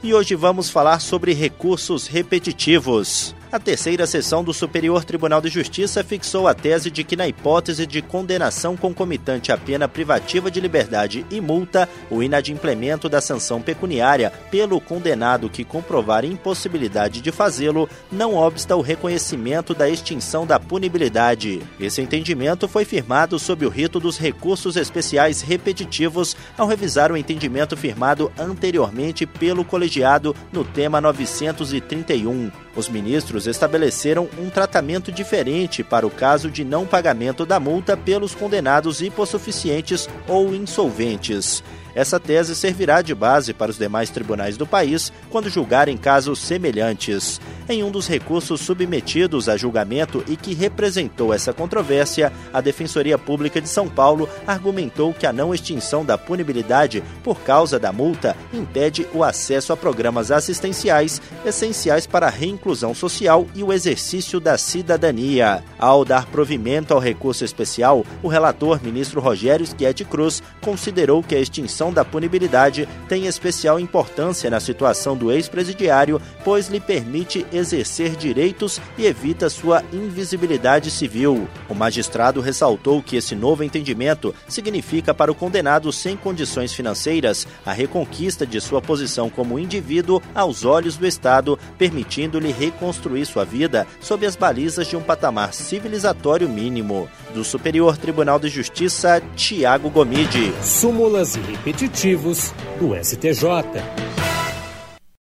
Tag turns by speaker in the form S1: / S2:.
S1: E hoje vamos falar sobre recursos repetitivos. A terceira sessão do Superior Tribunal de Justiça fixou a tese de que, na hipótese de condenação concomitante à pena privativa de liberdade e multa, o inadimplemento da sanção pecuniária pelo condenado que comprovar impossibilidade de fazê-lo não obsta o reconhecimento da extinção da punibilidade. Esse entendimento foi firmado sob o rito dos recursos especiais repetitivos ao revisar o entendimento firmado anteriormente pelo colegiado no tema 931. Os ministros estabeleceram um tratamento diferente para o caso de não pagamento da multa pelos condenados hipossuficientes ou insolventes. Essa tese servirá de base para os demais tribunais do país quando julgarem casos semelhantes. Em um dos recursos submetidos a julgamento e que representou essa controvérsia, a Defensoria Pública de São Paulo argumentou que a não extinção da punibilidade por causa da multa impede o acesso a programas assistenciais essenciais para a reinclusão social e o exercício da cidadania. Ao dar provimento ao recurso especial, o relator, ministro Rogério Schietti Cruz, considerou que a extinção da punibilidade tem especial importância na situação do ex-presidiário, pois lhe permite exercer direitos e evita sua invisibilidade civil. O magistrado ressaltou que esse novo entendimento significa para o condenado sem condições financeiras a reconquista de sua posição como indivíduo aos olhos do Estado, permitindo-lhe reconstruir sua vida sob as balizas de um patamar civilizatório mínimo. Do Superior Tribunal de Justiça, Tiago Gomide.
S2: Súmulas e repetitivos do STJ.